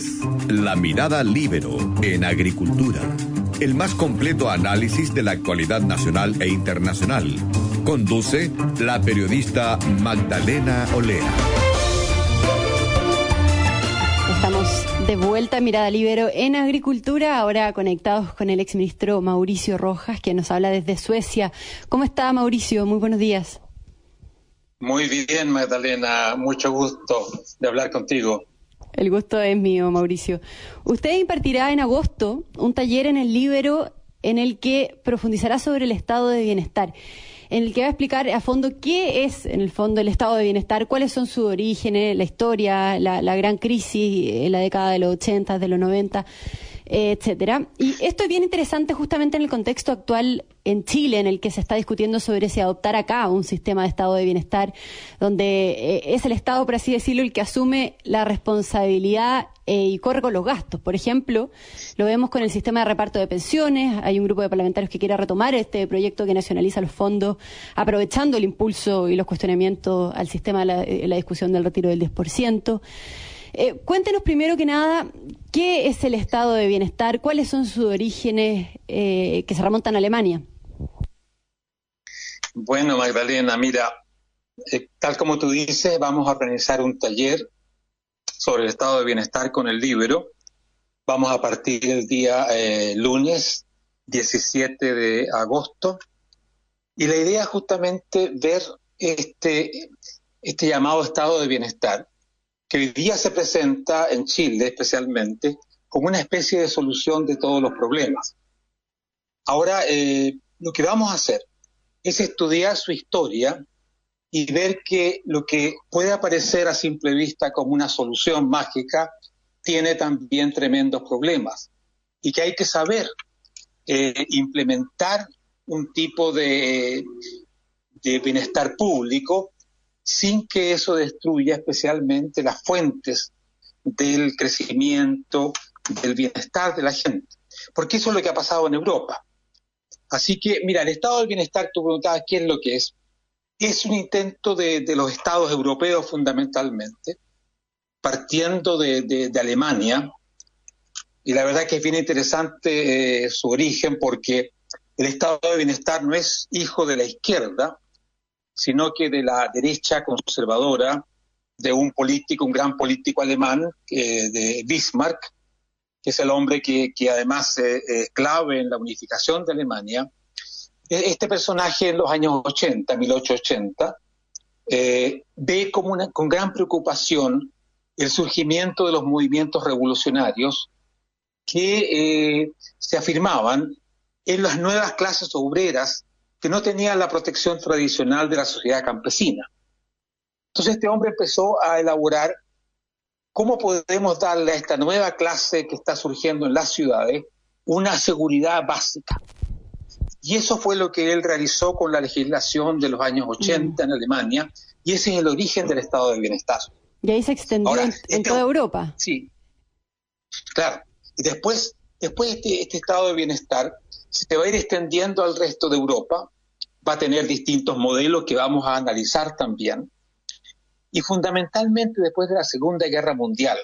es La Mirada Libero en Agricultura, el más completo análisis de la actualidad nacional e internacional. Conduce la periodista Magdalena Olea. Estamos de vuelta a Mirada Libero en Agricultura, ahora conectados con el exministro Mauricio Rojas, que nos habla desde Suecia. ¿Cómo está Mauricio? Muy buenos días. Muy bien, Magdalena. Mucho gusto de hablar contigo. El gusto es mío, Mauricio. Usted impartirá en agosto un taller en el Libero en el que profundizará sobre el estado de bienestar, en el que va a explicar a fondo qué es, en el fondo, el estado de bienestar, cuáles son sus orígenes, la historia, la, la gran crisis en la década de los 80, de los 90 etcétera. Y esto es bien interesante justamente en el contexto actual en Chile, en el que se está discutiendo sobre si adoptar acá un sistema de estado de bienestar, donde eh, es el Estado, por así decirlo, el que asume la responsabilidad eh, y corre con los gastos. Por ejemplo, lo vemos con el sistema de reparto de pensiones. Hay un grupo de parlamentarios que quiere retomar este proyecto que nacionaliza los fondos, aprovechando el impulso y los cuestionamientos al sistema la, eh, la discusión del retiro del 10%. Eh, cuéntenos primero que nada, ¿qué es el estado de bienestar? ¿Cuáles son sus orígenes eh, que se remontan a Alemania? Bueno, Magdalena, mira, eh, tal como tú dices, vamos a organizar un taller sobre el estado de bienestar con el libro. Vamos a partir el día eh, lunes 17 de agosto. Y la idea es justamente ver este, este llamado estado de bienestar que hoy día se presenta en Chile especialmente como una especie de solución de todos los problemas. Ahora, eh, lo que vamos a hacer es estudiar su historia y ver que lo que puede aparecer a simple vista como una solución mágica tiene también tremendos problemas y que hay que saber eh, implementar un tipo de, de bienestar público sin que eso destruya especialmente las fuentes del crecimiento, del bienestar de la gente. Porque eso es lo que ha pasado en Europa. Así que, mira, el estado del bienestar, tú preguntabas qué es lo que es. Es un intento de, los estados europeos fundamentalmente, partiendo de, Alemania, y la verdad que es bien interesante eh, su origen porque el estado de bienestar no es hijo de la izquierda, sino que de la derecha conservadora de un político, un gran político alemán, de Bismarck, que es el hombre que, además es clave en la unificación de Alemania. E, este personaje en los años 80, 1880, eh, ve con gran preocupación el surgimiento de los movimientos revolucionarios que eh, se afirmaban en las nuevas clases obreras que no tenía la protección tradicional de la sociedad campesina. Entonces este hombre empezó a elaborar cómo podemos darle a esta nueva clase que está surgiendo en las ciudades una seguridad básica. Y eso fue lo que él realizó con la legislación de los años 80 en Alemania, y ese es el origen del estado de bienestar. Y ahí se extendió en, este toda Europa. Sí, claro. Y después, después este, este estado de bienestar se va a ir extendiendo al resto de Europa, va a tener distintos modelos que vamos a analizar también. Y fundamentalmente después de la Segunda Guerra Mundial,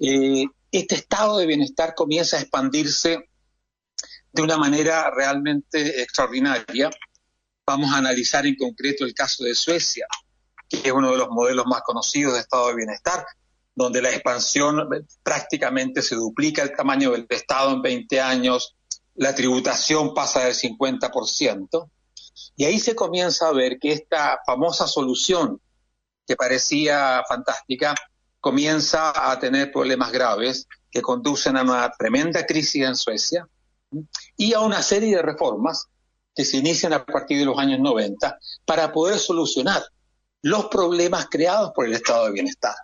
eh, este estado de bienestar comienza a expandirse de una manera realmente extraordinaria. Vamos a analizar en concreto el caso de Suecia, que es uno de los modelos más conocidos de estado de bienestar, donde la expansión prácticamente se duplica el tamaño del Estado en 20 años, la tributación pasa del 50%, y ahí se comienza a ver que esta famosa solución que parecía fantástica comienza a tener problemas graves que conducen a una tremenda crisis en Suecia y a una serie de reformas que se inician a partir de los años 90 para poder solucionar los problemas creados por el estado de bienestar.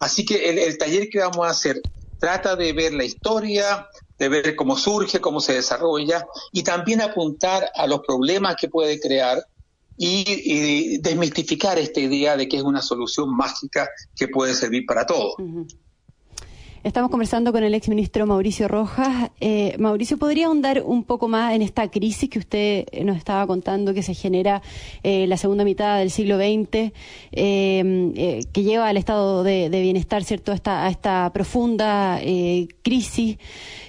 Así que el, el taller que vamos a hacer trata de ver la historia, de ver cómo surge, cómo se desarrolla y también apuntar a los problemas que puede crear y, desmistificar esta idea de que es una solución mágica que puede servir para todo. Estamos conversando con el exministro Mauricio Rojas. Eh, Mauricio, ¿podría ahondar un poco más en esta crisis que usted nos estaba contando que se genera eh, la segunda mitad del siglo XX, eh, que lleva al estado de, bienestar, ¿cierto?, a esta, profunda crisis.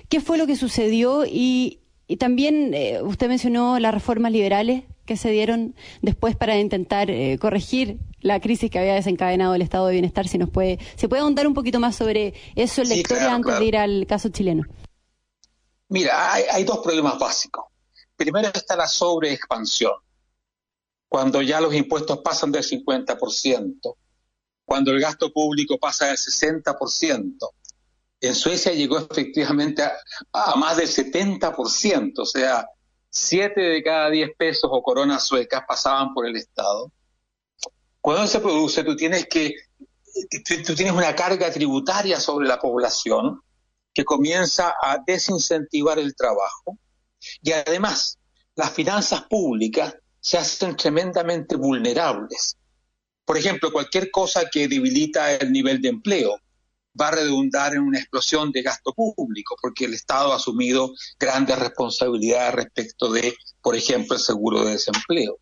¿Qué fue lo que sucedió? Y, también usted mencionó las reformas liberales que se dieron después para intentar eh, corregir la crisis que había desencadenado el estado de bienestar. Si nos puede, se puede ahondar un poquito más sobre eso en la historia antes de ir al caso chileno. Mira, hay, dos problemas básicos. Primero está la sobreexpansión. Cuando ya los impuestos pasan del 50%, cuando el gasto público pasa del 60%, en Suecia llegó efectivamente a, a más del 70%, o sea, siete de cada diez pesos o coronas suecas pasaban por el Estado. Cuando se produce, tú tienes que, tú tienes una carga tributaria sobre la población que comienza a desincentivar el trabajo y además las finanzas públicas se hacen tremendamente vulnerables. Por ejemplo, cualquier cosa que debilita el nivel de empleo, va a redundar en una explosión de gasto público, porque el Estado ha asumido grandes responsabilidades respecto de, por ejemplo, el seguro de desempleo.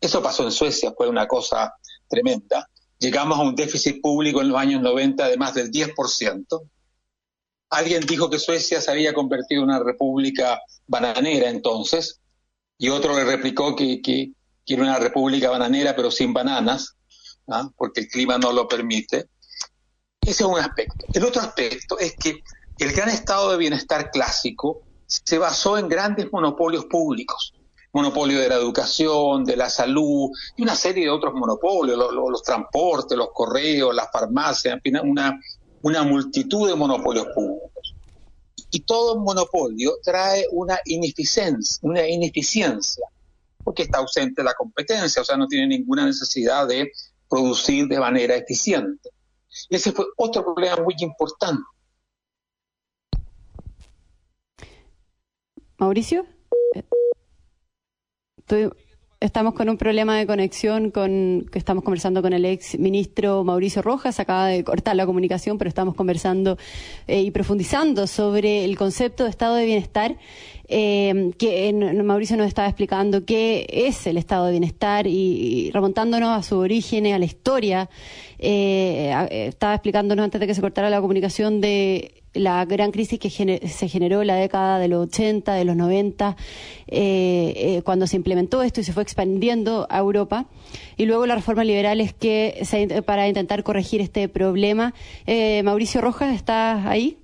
Eso pasó en Suecia, fue una cosa tremenda. Llegamos a un déficit público en los años 90 de más del 10%. Alguien dijo que Suecia se había convertido en una república bananera entonces, y otro le replicó que, que, era una república bananera pero sin bananas, ¿ah? porque el clima no lo permite. Ese es un aspecto. El otro aspecto es que el gran estado de bienestar clásico se basó en grandes monopolios públicos. Monopolio de la educación, de la salud y una serie de otros monopolios, los, transportes, los correos, las farmacias, una, una multitud de monopolios públicos. Y todo monopolio trae una ineficiencia, una ineficiencia, porque está ausente la competencia, o sea, no tiene ninguna necesidad de producir de manera eficiente. Ese fue otro problema muy importante. Mauricio, estamos con un problema de conexión con que estamos conversando con el ex ministro Mauricio Rojas. Acaba de cortar la comunicación, pero estamos conversando eh, y profundizando sobre el concepto de estado de bienestar eh, que Mauricio nos estaba explicando qué es el estado de bienestar y, remontándonos a su origen, a la historia, eh, estaba explicándonos antes de que se cortara la comunicación de la gran crisis que se generó en la década de los 80, de los 90, eh, cuando se implementó esto y se fue expandiendo a Europa, y luego las reformas liberales que para intentar corregir este problema. Mauricio Rojas, ¿está ahí?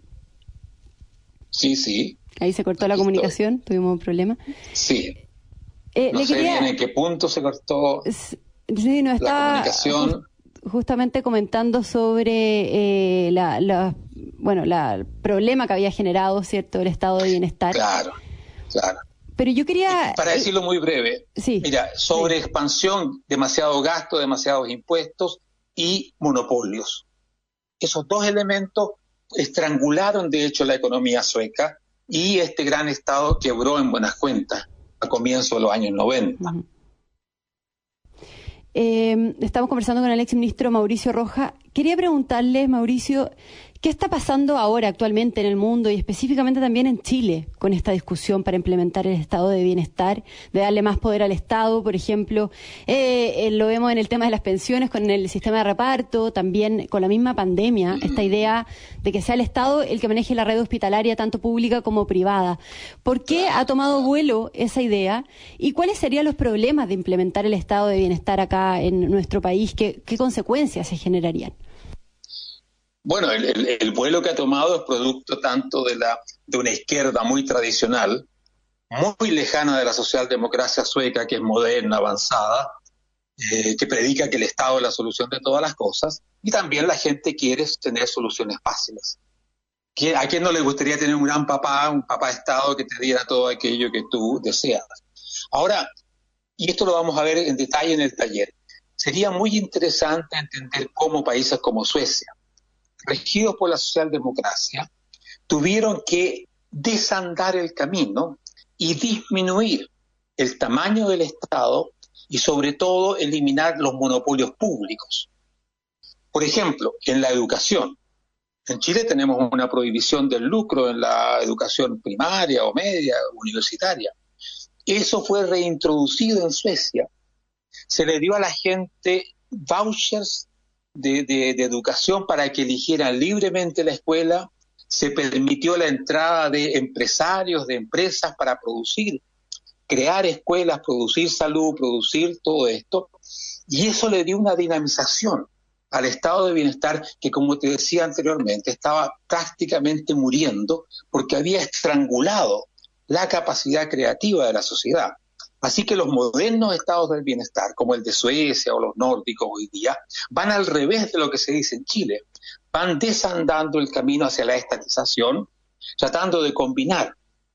Sí, sí. Ahí se cortó la comunicación, tuvimos un problema. Sí. Eh, no sé bien en qué punto se cortó sí, no estaba la comunicación. justamente comentando sobre eh, la, bueno, la, el problema que había generado, ¿cierto?, el estado de bienestar. Claro, claro. Pero yo quería... Para decirlo muy breve, sí, mira, sobre expansión, demasiado gasto, demasiados impuestos y monopolios. Esos dos elementos estrangularon, de hecho, la economía sueca y este gran Estado quebró en buenas cuentas a comienzos de los años 90. Eh, estamos conversando con el ex ministro Mauricio Roja. Quería preguntarle, Mauricio, ¿Qué está pasando ahora actualmente en el mundo y específicamente también en Chile con esta discusión para implementar el estado de bienestar, de darle más poder al Estado, por ejemplo? Eh, eh, lo vemos en el tema de las pensiones, con el sistema de reparto, también con la misma pandemia, esta idea de que sea el Estado el que maneje la red hospitalaria, tanto pública como privada. ¿Por qué ha tomado vuelo esa idea y cuáles serían los problemas de implementar el estado de bienestar acá en nuestro país? ¿Qué, qué consecuencias se generarían? Bueno, el, vuelo que ha tomado es producto tanto de, una izquierda muy tradicional, muy lejana de la socialdemocracia sueca, que es moderna, avanzada, eh, que predica que el Estado es la solución de todas las cosas, y también la gente quiere tener soluciones fáciles. ¿A quién no le gustaría tener un gran papá, un papá Estado que te diera todo aquello que tú deseas? Ahora, y esto lo vamos a ver en detalle en el taller, sería muy interesante entender cómo países como Suecia, regidos por la socialdemocracia, tuvieron que desandar el camino y disminuir el tamaño del Estado y sobre todo eliminar los monopolios públicos. Por ejemplo, en la educación. En Chile tenemos una prohibición del lucro en la educación primaria o media, universitaria. Eso fue reintroducido en Suecia. Se le dio a la gente vouchers de, educación para que eligieran libremente la escuela. Se permitió la entrada de empresarios, de empresas para producir, crear escuelas, producir salud, producir todo esto. Y eso le dio una dinamización al estado de bienestar que, como te decía anteriormente, estaba prácticamente muriendo porque había estrangulado la capacidad creativa de la sociedad. Así que los modernos estados del bienestar, como el de Suecia o los nórdicos hoy día, van al revés de lo que se dice en Chile. Van desandando el camino hacia la estatización, tratando de combinar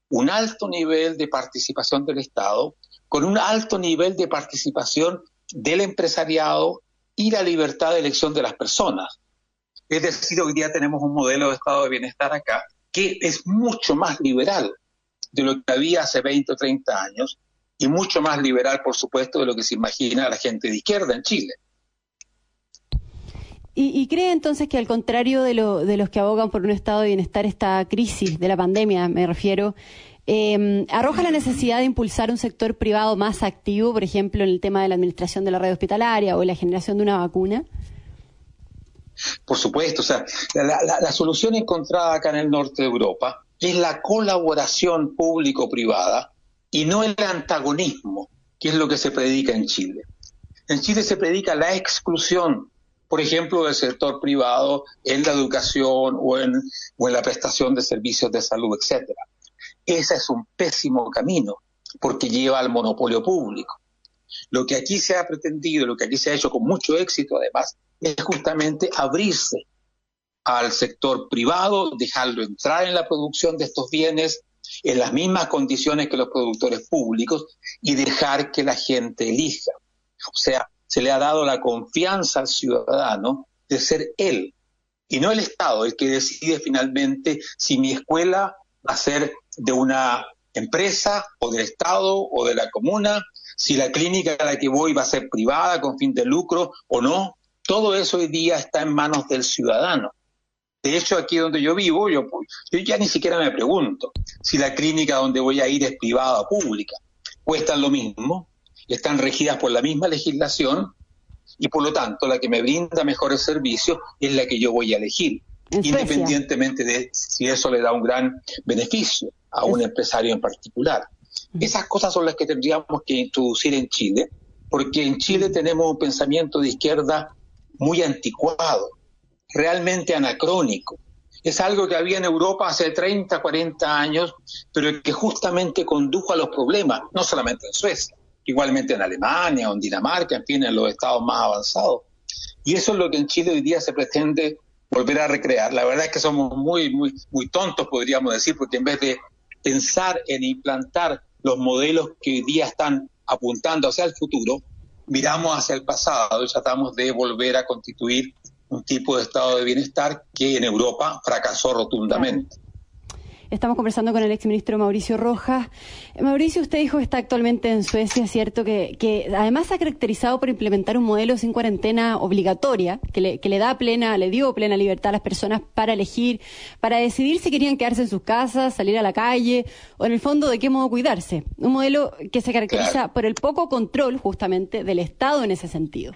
un alto nivel de participación del Estado con un alto nivel de participación del empresariado y la libertad de elección de las personas. Es decir, hoy día tenemos un modelo de estado de bienestar acá que es mucho más liberal de lo que había hace 20 o 30 años y mucho más liberal, por supuesto, de lo que se imagina la gente de izquierda en Chile. ¿Y, cree entonces que al contrario de, lo, de los que abogan por un estado de bienestar, esta crisis de la pandemia, me refiero, eh, arroja la necesidad de impulsar un sector privado más activo, por ejemplo, en el tema de la administración de la red hospitalaria o la generación de una vacuna? Por supuesto, o sea, la solución encontrada acá en el norte de Europa es la colaboración público-privada y no el antagonismo, que es lo que se predica en Chile. En Chile se predica la exclusión, por ejemplo, del sector privado en la educación o en, la prestación de servicios de salud, etcétera. Ese es un pésimo camino, porque lleva al monopolio público. Lo que aquí se ha pretendido, lo que aquí se ha hecho con mucho éxito además, es justamente abrirse al sector privado, dejarlo entrar en la producción de estos bienes en las mismas condiciones que los productores públicos y dejar que la gente elija. O sea, se le ha dado la confianza al ciudadano de ser él y no el Estado el que decide finalmente si mi escuela va a ser de una empresa o del Estado o de la comuna, si la clínica a la que voy va a ser privada con fin de lucro o no. Todo eso hoy día está en manos del ciudadano. De hecho, aquí donde yo vivo, yo, yo ya ni siquiera me pregunto si la clínica donde voy a ir es privada o pública. Cuestan lo mismo, están regidas por la misma legislación y por lo tanto la que me brinda mejores servicios es la que yo voy a elegir, independientemente de si eso le da un gran beneficio a un empresario en particular. Esas cosas son las que tendríamos que introducir en Chile, porque en Chile tenemos un pensamiento de izquierda muy anticuado realmente anacrónico. Es algo que había en Europa hace 30, 40 años, pero que justamente condujo a los problemas, no solamente en Suecia, igualmente en Alemania o en Dinamarca, en fin, en los estados más avanzados. Y eso es lo que en Chile hoy día se pretende volver a recrear. La verdad es que somos muy, muy, muy tontos, podríamos decir, porque en vez de pensar en implantar los modelos que hoy día están apuntando hacia el futuro, miramos hacia el pasado y tratamos de volver a constituir un tipo de estado de bienestar que en Europa fracasó rotundamente. Estamos conversando con el exministro Mauricio Rojas. Mauricio, usted dijo que está actualmente en Suecia, ¿cierto? Que, que además se ha caracterizado por implementar un modelo sin cuarentena obligatoria, que le, que le da plena, le dio plena libertad a las personas para elegir, para decidir si querían quedarse en sus casas, salir a la calle, o en el fondo de qué modo cuidarse. Un modelo que se caracteriza por el poco control, justamente, del Estado en ese sentido.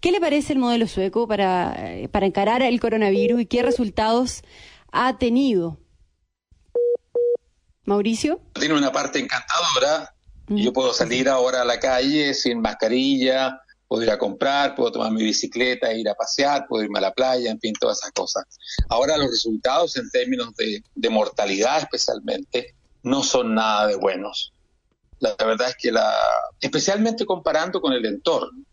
¿Qué le parece el modelo sueco para, eh, para encarar el coronavirus y qué resultados ha tenido? Mauricio. Tiene una parte encantadora. Yo puedo salir ahora a la calle sin mascarilla, puedo ir a comprar, puedo tomar mi bicicleta, ir a pasear, puedo irme a la playa, en fin, todas esas cosas. Ahora los resultados en términos de, de mortalidad especialmente no son nada de buenos. La verdad es que la, especialmente comparando con el entorno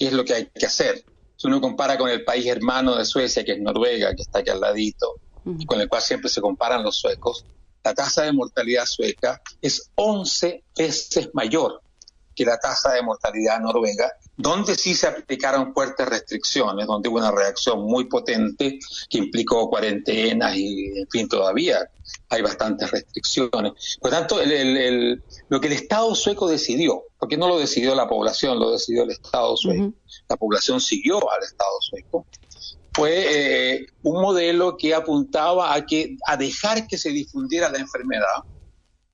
qué es lo que hay que hacer. Si uno compara con el país hermano de Suecia, que es Noruega, que está aquí al ladito, y con el cual siempre se comparan los suecos, la tasa de mortalidad sueca es 11 veces mayor que la tasa de mortalidad noruega, donde sí se aplicaron fuertes restricciones, donde hubo una reacción muy potente que implicó cuarentenas y, en fin, todavía hay bastantes restricciones. Por tanto, lo que el Estado sueco decidió, porque no lo decidió la población, lo decidió el Estado sueco, la población siguió al Estado sueco, fue eh, un modelo que apuntaba a, que, a dejar que se difundiera la enfermedad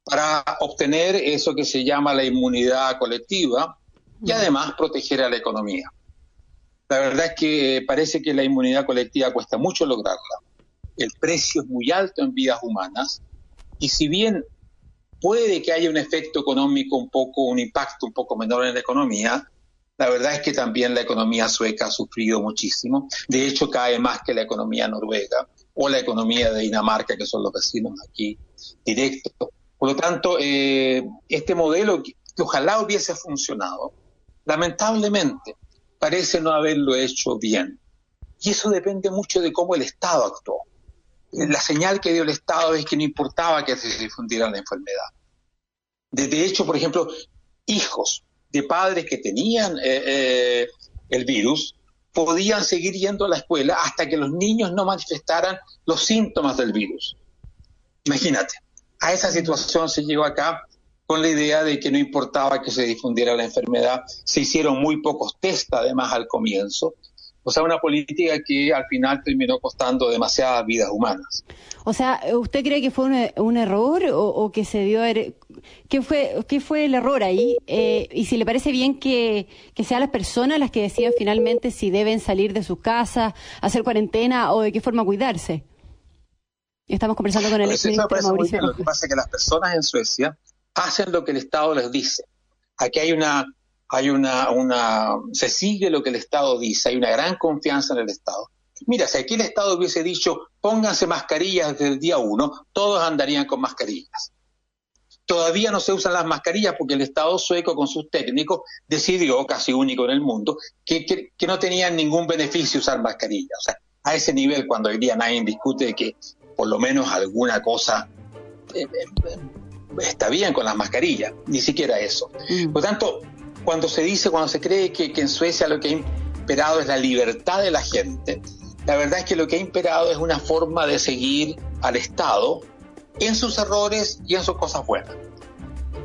para obtener eso que se llama la inmunidad colectiva y además proteger a la economía. La verdad es que parece que la inmunidad colectiva cuesta mucho lograrla. El precio es muy alto en vidas humanas y si bien puede que haya un efecto económico un poco, un impacto un poco menor en la economía, la verdad es que también la economía sueca ha sufrido muchísimo. De hecho, cae más que la economía noruega o la economía de Dinamarca, que son los vecinos aquí directos. Por lo tanto, eh, este modelo que, ojalá hubiese funcionado, lamentablemente parece no haberlo hecho bien. Y eso depende mucho de cómo el Estado actuó. La señal que dio el Estado es que no importaba que se difundiera la enfermedad. De, hecho, por ejemplo, hijos de padres que tenían eh, eh, el virus podían seguir yendo a la escuela hasta que los niños no manifestaran los síntomas del virus. Imagínate, a esa situación se llegó acá con la idea de que no importaba que se difundiera la enfermedad. Se hicieron muy pocos test además al comienzo. O sea, una política que al final terminó costando demasiadas vidas humanas. O sea, ¿usted cree que fue un, error o, que se dio... Er, ¿Qué fue, qué fue el error ahí? Eh, y si le parece bien que, que sean las personas las que decidan finalmente si deben salir de sus casas, hacer cuarentena o de qué forma cuidarse. Estamos conversando con el Mauricio. Lo que pasa es que las personas en Suecia hacen lo que el Estado les dice. Aquí hay una, hay una, una, se sigue lo que el Estado dice, hay una gran confianza en el Estado. Mira, si aquí el Estado hubiese dicho, pónganse mascarillas desde el día uno, todos andarían con mascarillas. Todavía no se usan las mascarillas porque el Estado sueco con sus técnicos decidió, casi único en el mundo, que, que, no tenían ningún beneficio usar mascarillas. O sea, a ese nivel, cuando hoy día nadie discute que por lo menos alguna cosa eh, eh, está bien con las mascarillas, ni siquiera eso. Mm. Por tanto, cuando se dice, cuando se cree que, en Suecia lo que ha imperado es la libertad de la gente, la verdad es que lo que ha imperado es una forma de seguir al Estado en sus errores y en sus cosas buenas.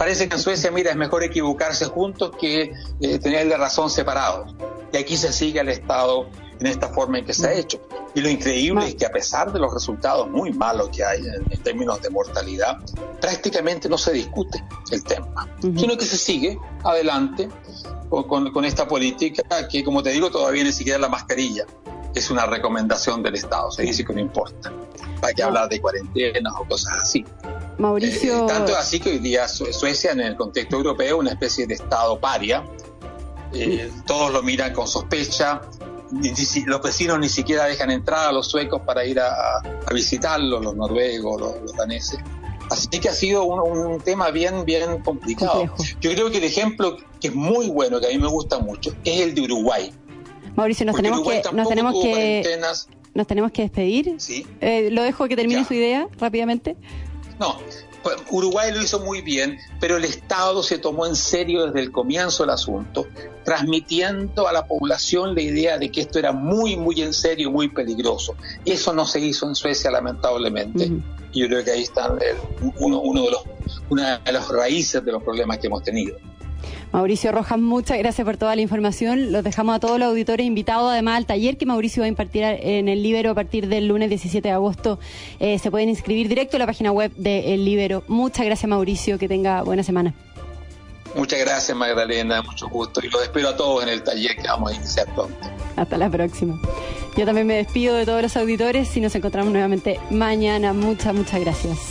Parece que en Suecia, mira, es mejor equivocarse juntos que eh, tener la razón separados. Y aquí se sigue al Estado en esta forma en que se ha hecho. Y lo increíble es que a pesar de los resultados muy malos que hay en, términos de mortalidad, prácticamente no se discute el tema, sino que se sigue adelante con, con, esta política que, como te digo, todavía ni siquiera la mascarilla es una recomendación del Estado, se dice que no importa. Hay que hablar de cuarentenas o cosas así. Mauricio. Eh, tanto así que hoy día Suecia, en el contexto europeo, una especie de Estado paria. Eh, todos lo miran con sospecha, los vecinos ni siquiera dejan entrar a los suecos para ir a, visitarlos, los noruegos, los, daneses. Así que ha sido un, tema bien, bien complicado. Yo creo que el ejemplo que es muy bueno, que a mí me gusta mucho, es el de Uruguay. Mauricio, nos tenemos que, nos tenemos que, nos tenemos que despedir. ¿Sí? Eh, lo dejo que termine su idea rápidamente. No, pues, Uruguay lo hizo muy bien, pero el Estado se tomó en serio desde el comienzo del asunto, transmitiendo a la población la idea de que esto era muy, muy en serio, muy peligroso. Eso no se hizo en Suecia, lamentablemente. Y yo creo que ahí está uno, uno de los, una de las raíces de los problemas que hemos tenido. Mauricio Rojas, muchas gracias por toda la información. Los dejamos a todos los auditores invitados además al taller que Mauricio va a impartir en el Libero a partir del lunes 17 de agosto. Eh, se pueden inscribir directo en la página web de El Libero. Muchas gracias Mauricio, que tenga buena semana. Muchas gracias Magdalena, mucho gusto y los espero a todos en el taller que vamos a iniciar pronto. Hasta la próxima. Yo también me despido de todos los auditores y nos encontramos nuevamente mañana. Muchas, muchas gracias.